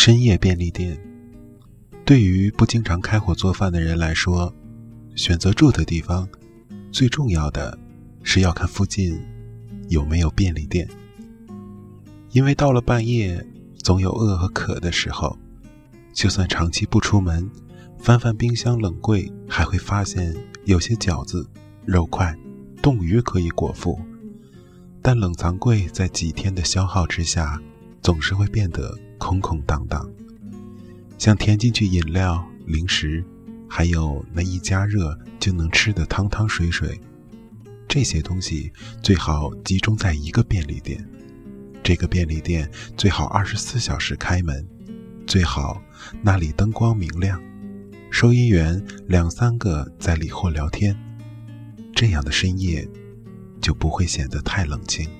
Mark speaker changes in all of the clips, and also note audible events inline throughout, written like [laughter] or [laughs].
Speaker 1: 深夜便利店，对于不经常开火做饭的人来说，选择住的地方，最重要的是要看附近有没有便利店。因为到了半夜，总有饿和渴的时候，就算长期不出门，翻翻冰箱冷柜，还会发现有些饺子、肉块、冻鱼可以果腹，但冷藏柜在几天的消耗之下，总是会变得。空空荡荡，想填进去饮料、零食，还有那一加热就能吃的汤汤水水，这些东西最好集中在一个便利店。这个便利店最好二十四小时开门，最好那里灯光明亮，收银员两三个在里或聊天，这样的深夜就不会显得太冷清。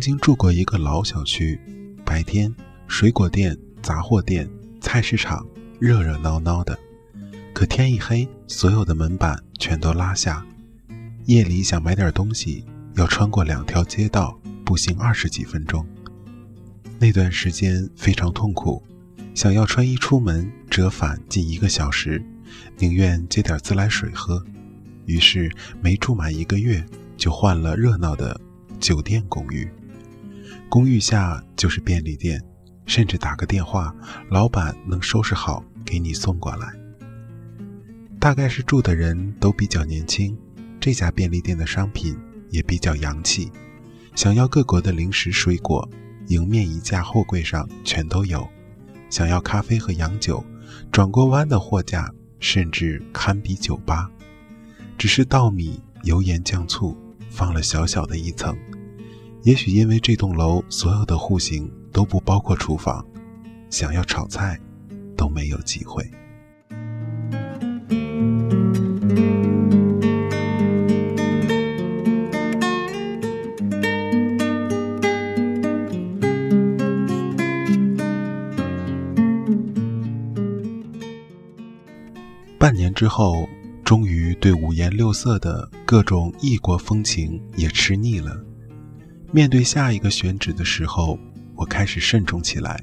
Speaker 1: 曾经住过一个老小区，白天水果店、杂货店、菜市场热热闹闹的，可天一黑，所有的门板全都拉下。夜里想买点东西，要穿过两条街道，步行二十几分钟。那段时间非常痛苦，想要穿衣出门折返近一个小时，宁愿接点自来水喝。于是没住满一个月，就换了热闹的酒店公寓。公寓下就是便利店，甚至打个电话，老板能收拾好给你送过来。大概是住的人都比较年轻，这家便利店的商品也比较洋气，想要各国的零食水果，迎面一架货柜上全都有；想要咖啡和洋酒，转过弯的货架甚至堪比酒吧，只是稻米、油盐酱醋放了小小的一层。也许因为这栋楼所有的户型都不包括厨房，想要炒菜都没有机会。半年之后，终于对五颜六色的各种异国风情也吃腻了。面对下一个选址的时候，我开始慎重起来。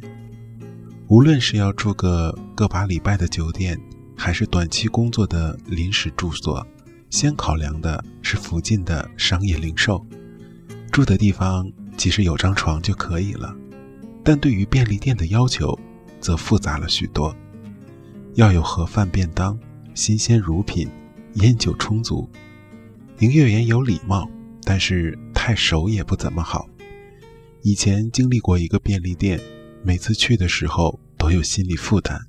Speaker 1: 无论是要住个个把礼拜的酒店，还是短期工作的临时住所，先考量的是附近的商业零售。住的地方其实有张床就可以了，但对于便利店的要求则复杂了许多：要有盒饭便当、新鲜乳品、烟酒充足，营业员有礼貌。但是太熟也不怎么好。以前经历过一个便利店，每次去的时候都有心理负担，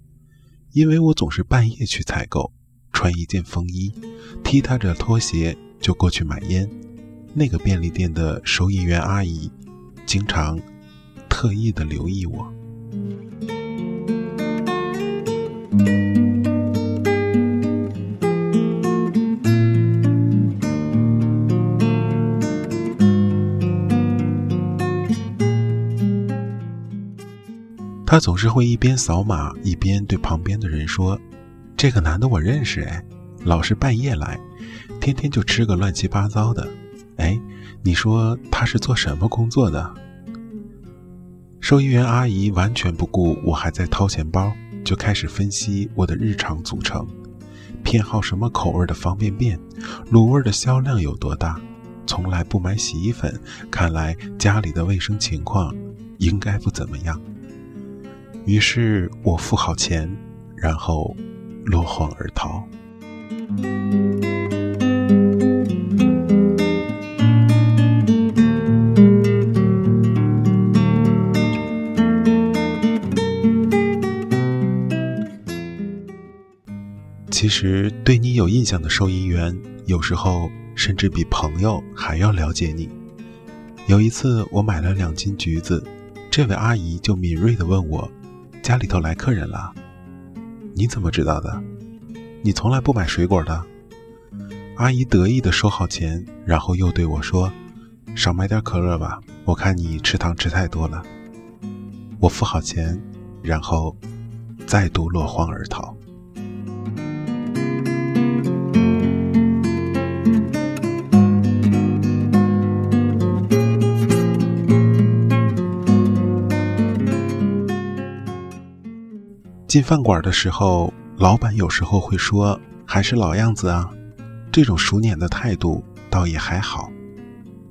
Speaker 1: 因为我总是半夜去采购，穿一件风衣，踢踏着拖鞋就过去买烟。那个便利店的收银员阿姨，经常特意的留意我。他总是会一边扫码一边对旁边的人说：“这个男的我认识，哎，老是半夜来，天天就吃个乱七八糟的。哎，你说他是做什么工作的？收银员阿姨完全不顾我还在掏钱包，就开始分析我的日常组成，偏好什么口味的方便面，卤味的销量有多大，从来不买洗衣粉，看来家里的卫生情况应该不怎么样。于是我付好钱，然后落荒而逃。其实对你有印象的收银员，有时候甚至比朋友还要了解你。有一次，我买了两斤橘子，这位阿姨就敏锐地问我：“家里头来客人了？你怎么知道的？你从来不买水果的。”阿姨得意地收好钱，然后又对我说：“少买点可乐吧，我看你吃糖吃太多了。”我付好钱，然后再度落荒而逃。进饭馆的时候，老板有时候会说：“还是老样子啊。”这种熟稔的态度倒也还好。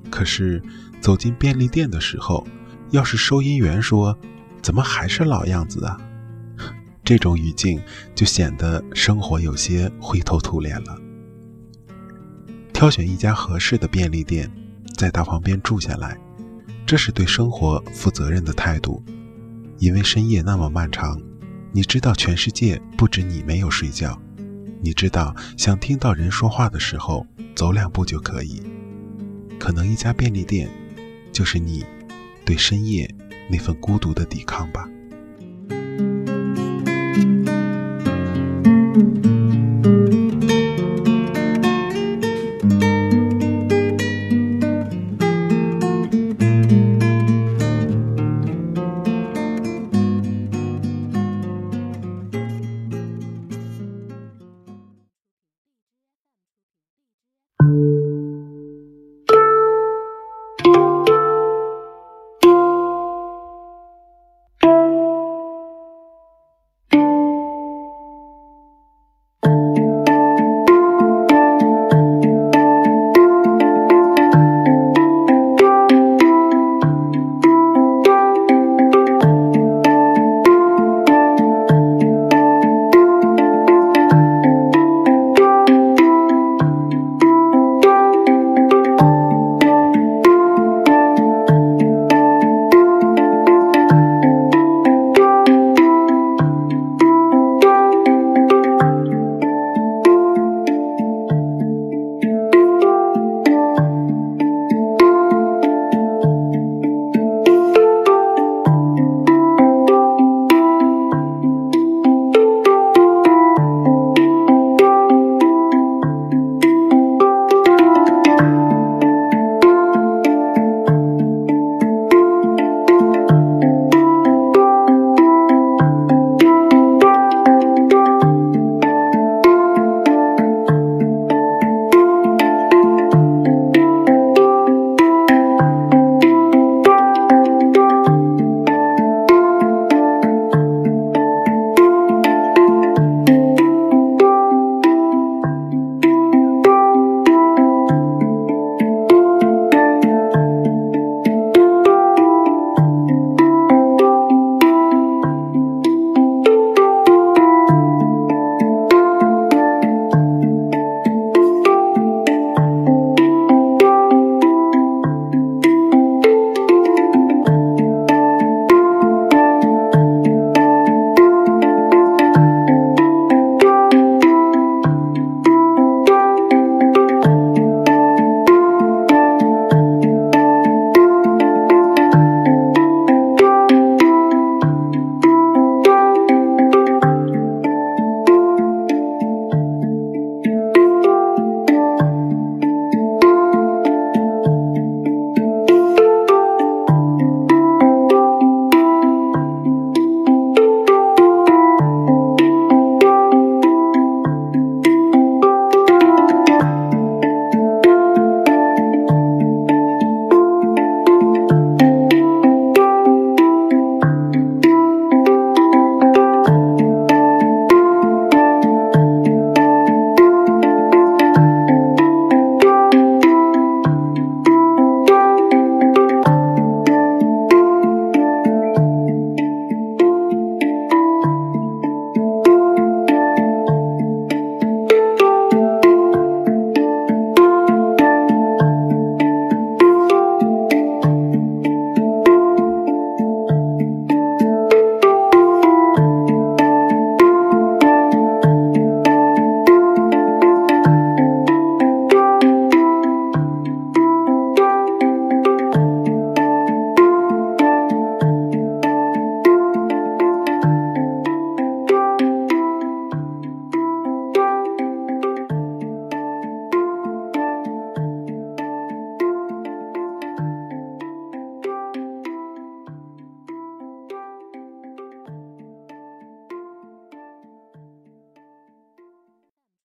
Speaker 1: 可是走进便利店的时候，要是收银员说：“怎么还是老样子啊？” [laughs] 这种语境就显得生活有些灰头土脸了。挑选一家合适的便利店，在它旁边住下来，这是对生活负责任的态度，因为深夜那么漫长。你知道全世界不止你没有睡觉，你知道想听到人说话的时候走两步就可以。可能一家便利店，就是你对深夜那份孤独的抵抗吧。